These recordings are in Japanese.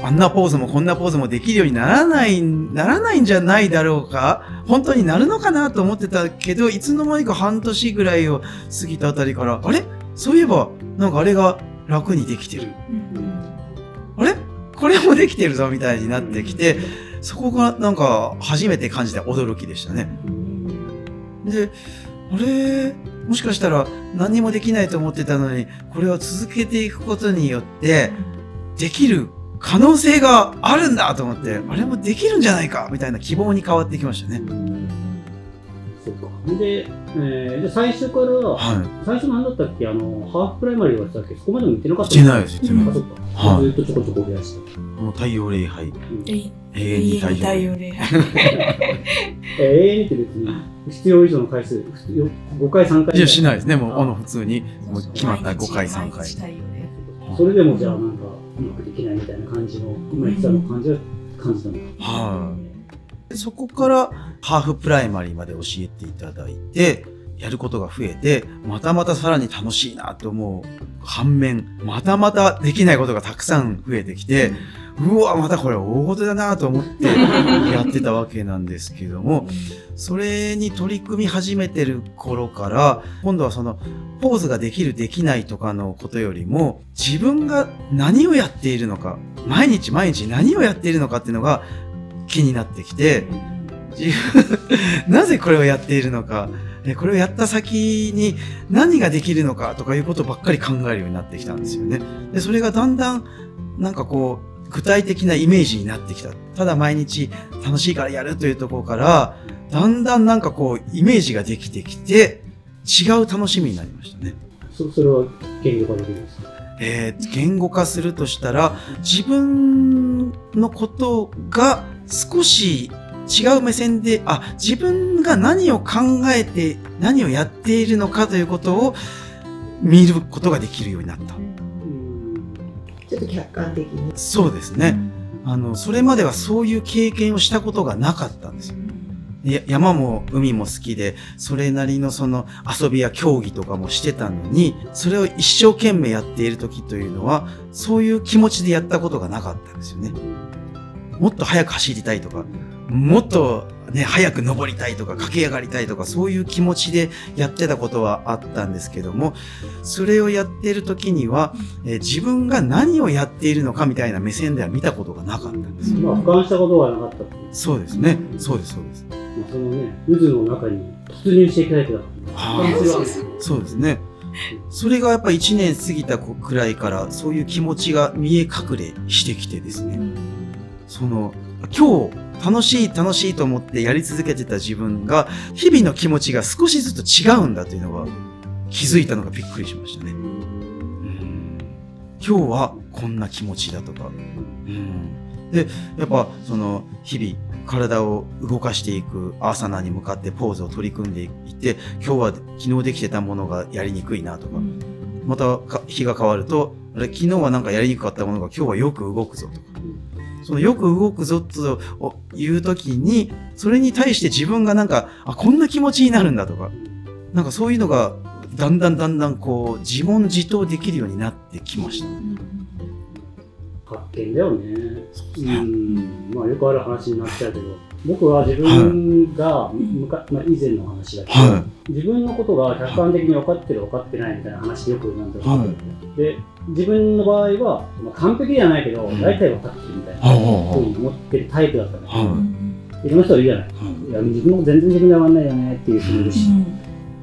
あんなポーズもこんなポーズもできるようにならない、ならないんじゃないだろうか？本当になるのかなと思ってたけど、いつの間にか半年ぐらいを過ぎたあたりから、あれ？そういえば、なんかあれが楽にできてる。あれ？これもできてるぞみたいになってきて、そこがなんか初めて感じた驚きでしたね。で、あれ？もしかしたら何もできないと思ってたのに、これを続けていくことによって、できる可能性があるんだと思って、あれもできるんじゃないかみたいな希望に変わってきましたね。そうか。で、えー、で最初から、は最初何だったっけ？あの、ハーフプライマリーはしたっけ？そこまでも行ってなかった行ってないです行ってないあ、そっか。はいずっとちょこちょこ増やして。い。もう太陽礼拝、えい永遠に太陽礼拝。永遠にって別に、必要以上の回数、必要5回、3回。いや、しないですね。もう、あの、普通に、もう決まった5回、3回それでもじゃあなんか、うまくできないみたいな感じの、今言ってたの感じは感じたんだ。はい。そこからハーフプライマリーまで教えていただいて、やることが増えて、またまたさらに楽しいなと思う反面、またまたできないことがたくさん増えてきて、うわ、またこれ大事だなと思ってやってたわけなんですけども、それに取り組み始めてる頃から、今度はその、ポーズができるできないとかのことよりも、自分が何をやっているのか、毎日毎日何をやっているのかっていうのが気になってきて、自分、なぜこれをやっているのか、えこれをやった先に何ができるのかとかいうことばっかり考えるようになってきたんですよね。で、それがだんだん、なんかこう、具体的なイメージになってきた。ただ毎日楽しいからやるというところから、だんだんなんかこう、イメージができてきて、違う楽しみになりましたね。そそれは言語化できるんですか？えー言語化するとしたら、自分のことが少し違う目線で、あ、自分が何を考えて、何をやっているのかということを見ることができるようになった。ちょっと客観的に。そうですね。あの、それまではそういう経験をしたことがなかったんですよ。や山も海も好きで、それなりのその遊びや競技とかもしてたのに、それを一生懸命やっている時というのは、そういう気持ちでやったことがなかったんですよね。もっと早く走りたいとか、もっとね、早く登りたいとか、駆け上がりたいとか、そういう気持ちでやってたことはあったんですけども、それをやっている時には、えー自分が何をやっているのかみたいな目線では見たことがなかったんですよ。まあ、俯瞰したことはなかった。そうですね。そうです、そうです。まあ、そのね、渦の中に突入していくタイプだから、は俯瞰すそうですね。それがやっぱ1年過ぎたくらいから、そういう気持ちが見え隠れしてきてですね。その、今日、楽しい楽しいと思ってやり続けてた自分が、日々の気持ちが少しずつ違うんだというのが気づいたのがびっくりしましたね。うん今日はこんな気持ちだとか。うんで、やっぱその日々体を動かしていくアーサナに向かってポーズを取り組んでいって、今日は昨日できてたものがやりにくいなとか、またか日が変わると、あれ昨日はなんかやりにくかったものが今日はよく動くぞとか。そのよく動くぞという時に、それに対して自分がなんか、あ、こんな気持ちになるんだとか、なんかそういうのが、だんだんだんだんこう、自問自答できるようになってきました。発見だよね。ううん。まあ、よくある話になっちゃうけど、僕は自分が、むかまあ、以前の話だけど、は自分のことが客観的に分かってる分かってないみたいな話よくなんだろう、はで自分の場合は、まあ、完璧ではないけど、うん大体分かってるみたいなふうに思ってるタイプだったね、はい。ろんな人はいるじゃない。い。いや自分も全然自分で分かんないよねっていう人もいるし、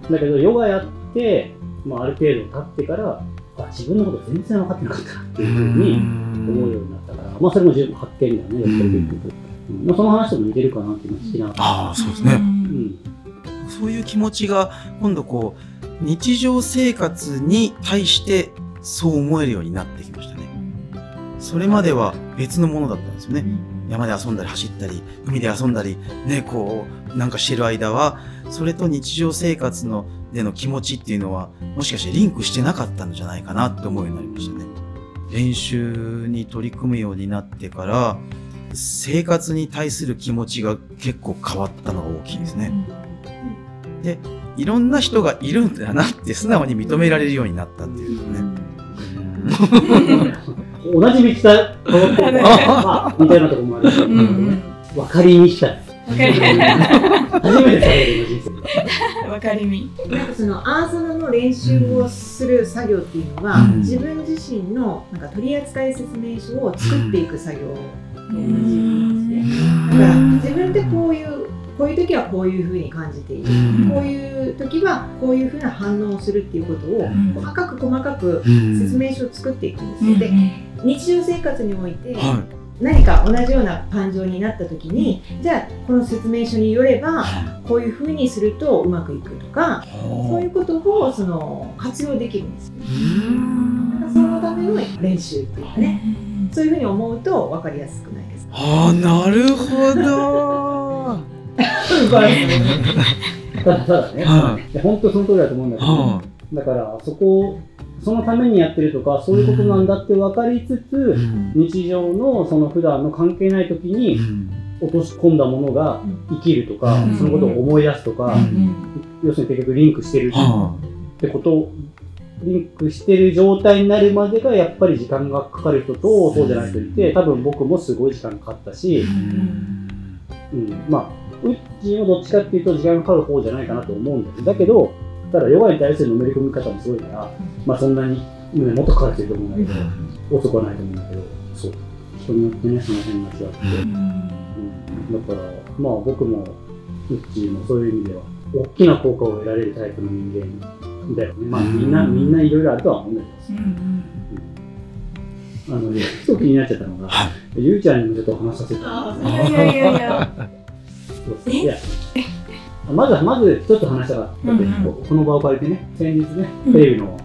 だけどヨガやって、まあ、ある程度経ってからあ自分のこと全然分かってなかったなっていうふうに思うようになったから、まあ、それも十分発見だよねやっぱり結局、うん。まあ、その話とも似てるかなって今聞きながらああ、そうですね。うん。そういう気持ちが、今度こう、日常生活に対してそう思えるようになってきましたね。それまでは別のものだったんですよね。山で遊んだり走ったり、海で遊んだり、ね、こう、なんかしてる間は、それと日常生活のでの気持ちっていうのは、もしかしてリンクしてなかったんじゃないかなって思うようになりましたね。練習に取り組むようになってから、生活に対する気持ちが結構変わったのが大きいですね。で、いろんな人がいるんだなって素直に認められるようになったっていうね。同じ道が通って あ、似たようなところもあるし、うんうん分かりにしたい。初めてされる人生で。わかりみ。なんかそのアーサナの練習をする作業っていうのは、うん自分自身のなんか取扱説明書を作っていく作業と同じなんですね。だから自分でこういうこういう時はこういうふうに感じている、うんこういう時はこういうふうな反応をするっていうことをん細かく細かくうん説明書を作っていくんですよ。で日常生活においては何か同じような感情になった時にじゃあこの説明書によればこういうふうにするとうまくいくとかそういうことをその活用できるんですよ。そのための練習っていうかね。そういうふうに思うと分かりやすくないですか？ああなるほど。ただただね、はい。や本当その通りだと思うんだけど、はだからそこをそのためにやってるとかそういうことなんだって分かりつつ、うん。日常のその普段の関係ない時に落とし込んだものが生きるとか、うん。そのことを思い出すとか、要するに結局リンクしてるはってことをリンクしてる状態になるまでがやっぱり時間がかかる人とそうじゃない人いて多分僕もすごい時間かかったし、うん、まあうちもどっちかっていうと時間がかかる方じゃないかなと思うんだけどだけどただヨガに対するのめり込み方もすごいから、まあそんなに、ね、もっとかかる人いると思うんだけど、遅くはないと思うんだけどそう。人によってねその辺が違って、うん、だからまあ僕もうっちーもそういう意味では大きな効果を得られるタイプの人間だよね。まあみんなみんないろいろあるとは思うんだけどあのねふと気になっちゃったのが、はゆうちゃんにもちょっとお話しさせて。いやいやいやいや。まずはまず一つ話したかったって、うんうん。ここの場を借りてね先日ねテレビの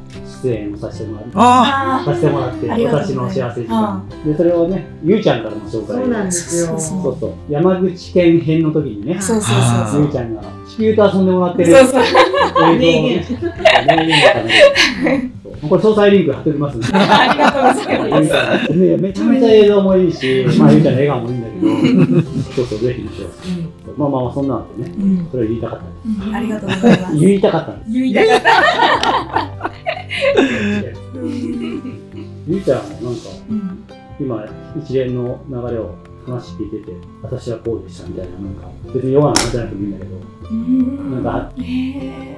出演をさせてもらって、ああさせてもらって私の幸せ時間でそれをねゆうちゃんからの紹介。そうなんですよ。そうそう。山口県編の時にねそうそうあそう。ゆうちゃんが地球と遊んでもらってる。そうそう。映像をね名言だったのでそうこれ詳細リンク貼っておきますんで。ありがとうございます。ね めちゃめちゃ映像もいいし、まあ、ゆうちゃんの笑顔もいいんだけど、そうそう、ぜひ見てください。まあまあまあ、そんなのでね、うんそれを言いたかったんでうんありがとうございますす。。言いたかったんです。言いたかった。ゆうちゃんはなんか、うん今、一連の流れを話聞いてて、私はこうでしたみたいな、なんか、別に弱な話じゃなくてもいいんだけど、うんなんか、へえ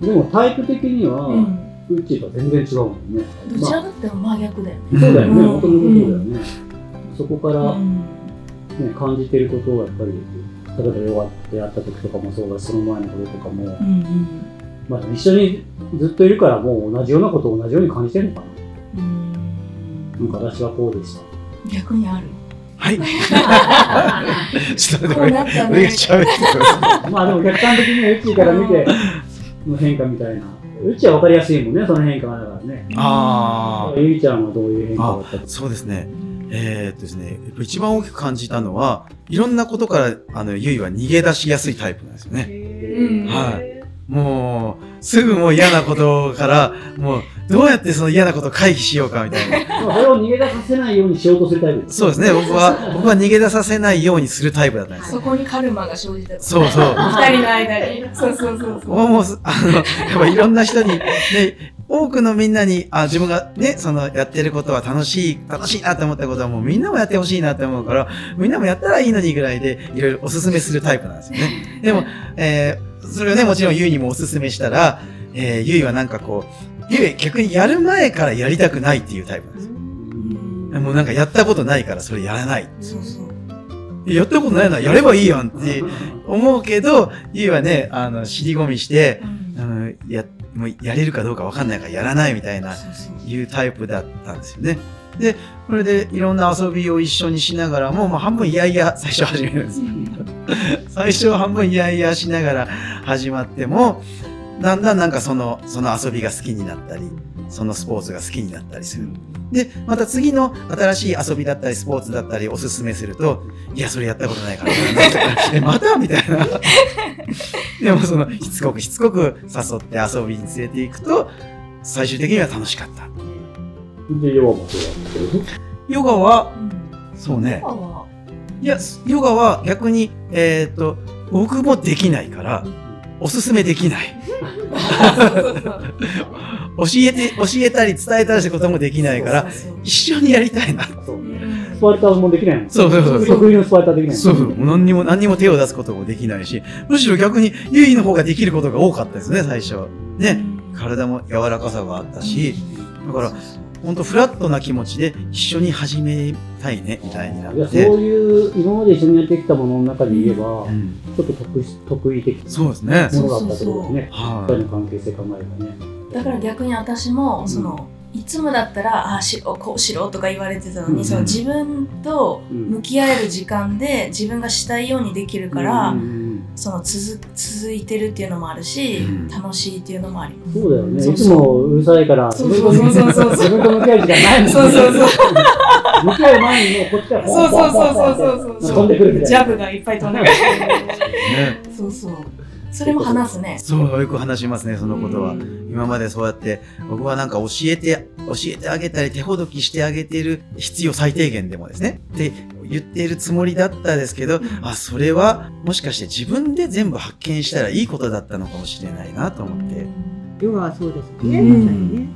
でもタイプ的には、うんうっちーとは全然違うもんね。どちらかっても真逆だよね。まあそうだよね、うんもともとそうだよね。そこから、うんね、感じてることをやっぱり、例えばヨガってやった時とかもそうだし、その前のこととかも、うんまあ、一緒にずっといるからもう同じようなことを同じように感じてるのかうんうんな。なんか私はこうでした。逆にある。はい ちょっとこう待ってなったね俺が。喋っまあでも客観的にうちから見ての変化みたいな。うちは分かりやすいもんね、その変化がだからね。あゆいちゃんはどういう変化だった？あそうですねえーっとですね一番大きく感じたのはいろんなことからあのゆいは逃げ出しやすいタイプなんですよねうんはいもうすぐもう嫌なことからもうどうやってその嫌なことを回避しようかみたいなそれを逃げ出させないようにしようとするタイプです。そうですね僕は僕は逃げ出させないようにするタイプだったんですよそこにカルマが生じた。そうそう二人の間に。そうそうそうそう。もう、あの、やっぱいろんな人に、ね、多くのみんなに、あ、自分がね、その、やってることは楽しい、楽しいなって思ったことはもうみんなもやってほしいなって思うから、みんなもやったらいいのにぐらいで、いろいろおすすめするタイプなんですよね。でも、えーそれをね、もちろんゆいにもおすすめしたら、えーゆいはなんかこう、ゆい逆にやる前からやりたくないっていうタイプなんですよ。もうなんかやったことないからそれやらない。そうそう。やったことないならやればいいやんって思うけど、ゆいはね、あの、尻込みして、うんうん、や、もうやれるかどうかわかんないからやらないみたいな、いうタイプだったんですよね。で、これでいろんな遊びを一緒にしながらも、まあ半分いやいや最初始めるんですよ。最初は半分いやいやしながら始まっても、だんだんなんかその、その遊びが好きになったり、そのスポーツが好きになったりする。で、また次の新しい遊びだったり、スポーツだったりおすすめすると、いや、それやったことないからないとか、え、またみたいな。でもその、しつこくしつこく誘って遊びに連れていくと、最終的には楽しかった。で、ヨガもそう。ヨガは、うんそうね。いや、ヨガは逆に、えっ、と、僕もできないから、おすすめできない。教えて、教えたり伝えたりすることもできないから、そうそう一緒にやりたいな。そうね。うんスパルタもできない。そうそうそう得意のスパルタできないそうそう。何にも、何にも手を出すこともできないし、むしろ逆に、ゆいの方ができることが多かったですね、最初。ね。体も柔らかさがあったし、だから、ほんとフラットな気持ちで一緒に始めたいね、みたいになっいやて。そういう、今まで一緒にやってきたものの中で言えば、うんちょっと得し得意的なそうですね。ものだったってことですね。は二人の関係性考えればね。だから逆に私もその、いつもだったらああしろこうしろとか言われてたのに、うんその自分とうん向き合える時間で自分がしたいようにできるから、うんその続続いてるっていうのもあるし、うん楽しいっていうのもあります。そうだよね。そういつもうるさいから、そうそうそうそうそう自分と向き合う時間ないもんね。そうそうそう向き合う前にもうこっちからポンポンポンポンポンって飛んでくるみたいな。ジャブがいっぱい飛んでくる。ね。そうそう。それも話すね。そう、よく話しますね、そのことは。今までそうやって、僕はなんか教えて、教えてあげたり、手ほどきしてあげてる必要最低限でもですね。って言っているつもりだったですけど、あ、それはもしかして自分で全部発見したらいいことだったのかもしれないなと思って。ヨガはそうですね、うんまさにね。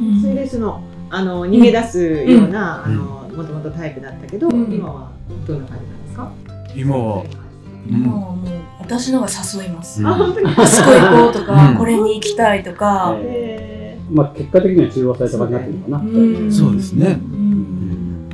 うんそれでそのあの逃げ出すような、うんあのもともとタイプだったけど、うん今はどんな感じなんですか？今は、うんもうもう私のが誘います。うんあ本当に。あそこ行こうとか、うんこれに行きたいとか。へまあ結果的には中和された感じになってるのかな。うんそうですねうん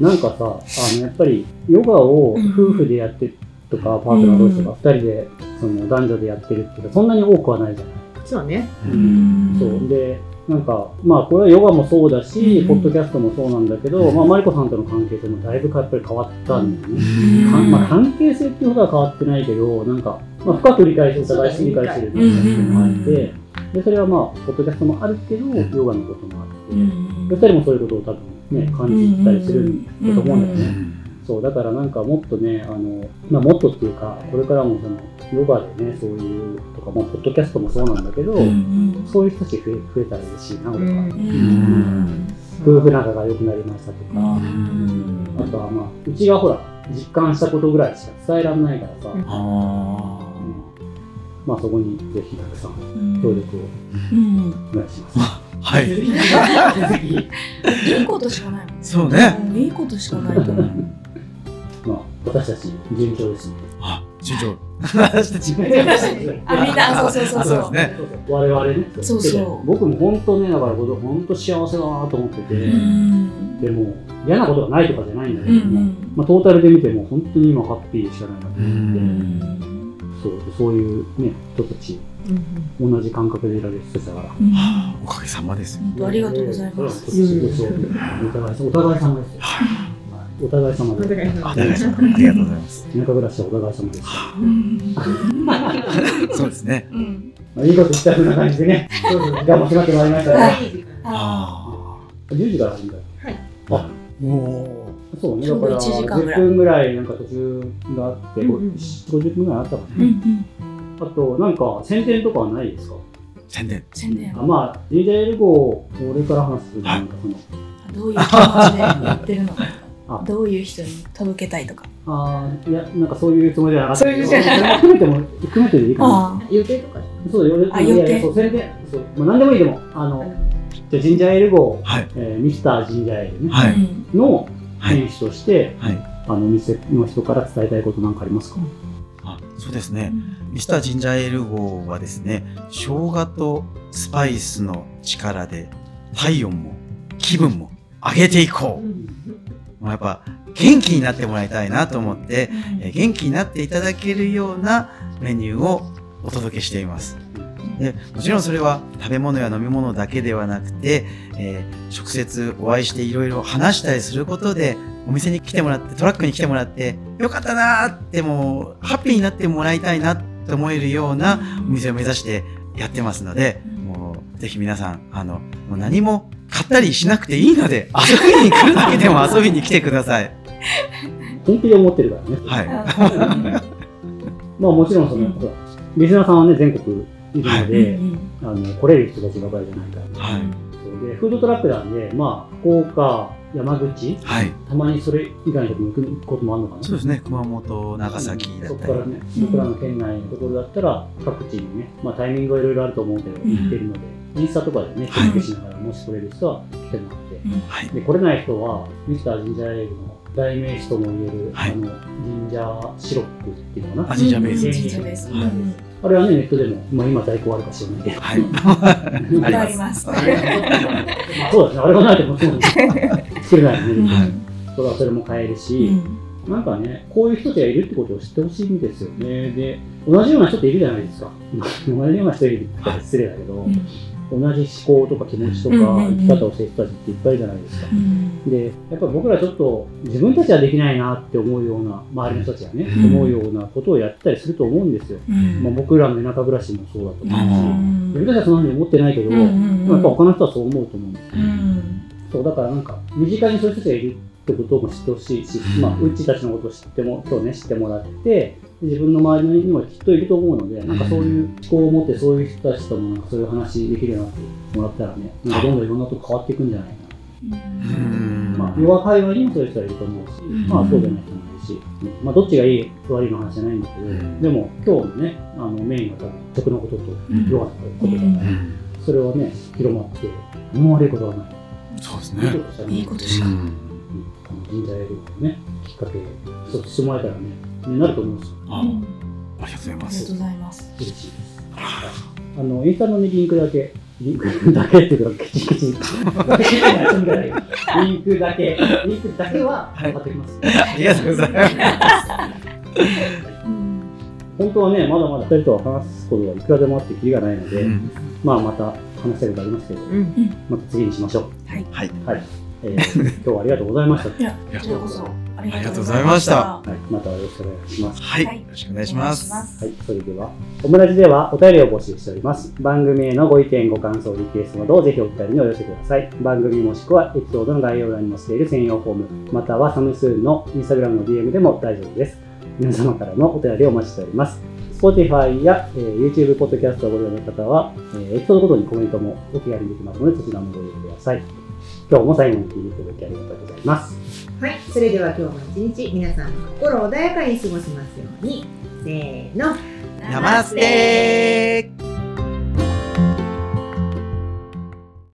なんかさ、あのやっぱりヨガを夫婦でやってとか、パートナー同士とか二人でその男女でやってるっていうかそんなに多くはないじゃない。ーそうね。うんそうでなんかまあこれはヨガもそうだし、うん。ポッドキャストもそうなんだけど、まあマリコさんとの関係性もだいぶやっぱり変わったんだよね。うん。かまあ、関係性っていうほどは変わってないけどなんか、まあ、深く理解してお互い理解してるっていうのがあって、でそれはまあポッドキャストもあるけど、ヨガのこともあって、うん。人もそういうことを多分ね感じたりするんだと思うんだよね。うんそうだからなんかもっとねあの、まあ、もっとっていうかこれからもそのヨガでねそういうとか、まあ、ポッドキャストもそうなんだけど、うんそういう人たち増え増えたら嬉しいな俺は、うん。夫婦仲が良くなりましたとか、うん。あとはまあうちがほら実感したことぐらいしか伝えられないからさ、うん。あまあそこにぜひたくさんうん。協力をうんお願いします。ーはい。いいことしかないもんそうね。うんいいことしかないと思う。まあ私たち順調ですね。あ、順調。私たち。あみんなそうそうそうあそうですね。そうそう我々ね。そうそうで僕も本当ねだから本当幸せだなと思ってて、うんでも嫌なことがないとかじゃないんだけうども、んまあトータルで見ても本当に今ハッピーしかないなとう思って、うんそうそういうね人たちうん同じ感覚でいられる人だから。うんおかげさまです。ありがとうございます。そうそうお互いお互い様ですよ。お互い様おで互い様。あ、りがとうございます。田舎暮らしはお互い様です。うん。そうですね。うん。まあ、いいこと言ったふうな感じでね、時間も迫ってまいりましたが、ああ10時から始めたよ。はい。あ、あ。おそうね、だから1時間ぐらい。10分ぐらいなんか途中があって、うんうん。50分ぐらいあったかーうんうん。な。あと、なんか宣伝とかはないですか？宣伝。宣伝。あまあ、ジンジャーエルゴを俺から話すなんかその、どういう気持ちでやってるのかどういう人に届けたいとかあーいや、なんかそういうつもりじゃなかったけど。そういうじゃないそれも含めても、含めてでいいかな。あ予定とかそうよ、いやいあ予定やそう宣伝、そう、まあ、何でもいいでも、あの、じゃあジンジャーエルゴ、はい。えーミスタージンジャーエルね、あはい。うんのはい。選手として、はい。あの、お店の人から伝えたいことなんかありますか？あ、そうですね。ミスタージンジャーエール号はですね、生姜とスパイスの力で体温も気分も上げていこう。もうやっぱ元気になってもらいたいなと思って、えー元気になっていただけるようなメニューをお届けしています。でもちろんそれは食べ物や飲み物だけではなくて、えー直接お会いしていろいろ話したりすることで、お店に来てもらって、トラックに来てもらって、よかったなーってもう、ハッピーになってもらいたいなって思えるようなお店を目指してやってますので、もう、ぜひ皆さん、あの、もう何も買ったりしなくていいので、遊びに来るだけでも遊びに来てください。本気で思ってるからね。はい。まあもちろんその、リスナーさんはね、全国いるので、うんあの、来れる人たちばかりじゃないから。はい。そうで、フードトラックなんで、まあ、福岡、山口、はい。たまにそれ以外のところに行くこともあるのかな。そうですね。熊本、長崎だったり。そこからね、僕らの県内のところだったら、各地にね、まあタイミングはいろいろあると思うけど、うん行ってるので、インスタとかでね、チェックしながら、もし来れる人は来てもらって、はい。で来れない人は、ミスタージンジャーエールの代名詞とも言える、はいあのジンジャーシロップっていうのかな？あジンジャーベースうんジンジャーベース。はいうんあれはね、ネットでも、まあ、今在庫あるか知らないけど。はい。う んあります。まあそうですね、あれがないともちろん作れないよね。はいそれはそれも買えるし、なんかね、こういう人たちがいるってことを知ってほしいんですよね。で、同じような人っているじゃないですか。同じような人いるって言ったら失礼だけど、同じ思考とか気持ちとか生き方をしてる人たちっていっぱいいるじゃないですか。うん。で、やっぱり僕らちょっと自分たちはできないなって思うような、周りの人たちがね、うん。思うようなことをやったりすると思うんですよ。うん。まあ、僕らの田舎暮らしもそうだと思うし、うん。自分たちはそんなふうに思ってないけど、でもやっぱ他の人はそう思うと思う。んですようん。そうだからなんか身近にそういう人たちがいるってことも知ってほしいし、まあ、うちたちのことを知っても今日ね知ってもらって自分の周りにもきっといると思うのでなんかそういう思考を持ってそういう人たちともなんかそういう話できるようになってもらったらねなんかどんどんいろんなとこ変わっていくんじゃないかう。ん。な、まあ、弱会話にもそういう人がいると思うし、ん。まあそうじゃない人もいるし、まあ、どっちがいい悪いの話じゃないんだけど、ん。でも今日のねあのメインは多分食のことと弱ったことだから、うん。それはね広まって何も悪いことはない。そうですね。いいことしたらね。いいことしかうん人材ね、きっかけ、そうしてもらえたらね、になると思うんですよ。あうんありがとうございます。ありがとうございます。嬉しいです。あの、インスタのね、リンクだけ、リンクだけっていうか、ケチケチ。リンクだけ、リンクだけは貼っておきます。ありがとうございます。うん本当はね、まだまだ2人とは話すことがいくらでもあってきりがないので、うんまあまた話したいことありますけど、うんまた次にしましょう。はい。はい。はい。えー、今日はありがとうございました。いや、いやこちらこそありがとうございましたはい。またよろしくお願いします。はい。はいよろしくお願いします。はい、それでは、オムラジではお便りを募集しております。番組へのご意見、ご感想、リクエストなどをぜひお便りにお寄せください。番組もしくはエピソードの概要欄に載せている専用フォーム、またはサムスーンのインスタグラムの DM でも大丈夫です。皆様からのお便りをお待ちしております。Spotify や、えー YouTube、ポッドキャストをご利用の方は、えーエピソードごとにコメントもお気軽にできますので、そちらもご利用ください。今日も最後まで聞いていただきありがとうございます。はい、それでは今日も一日皆さんの心穏やかに過ごせますようにせーのナマステー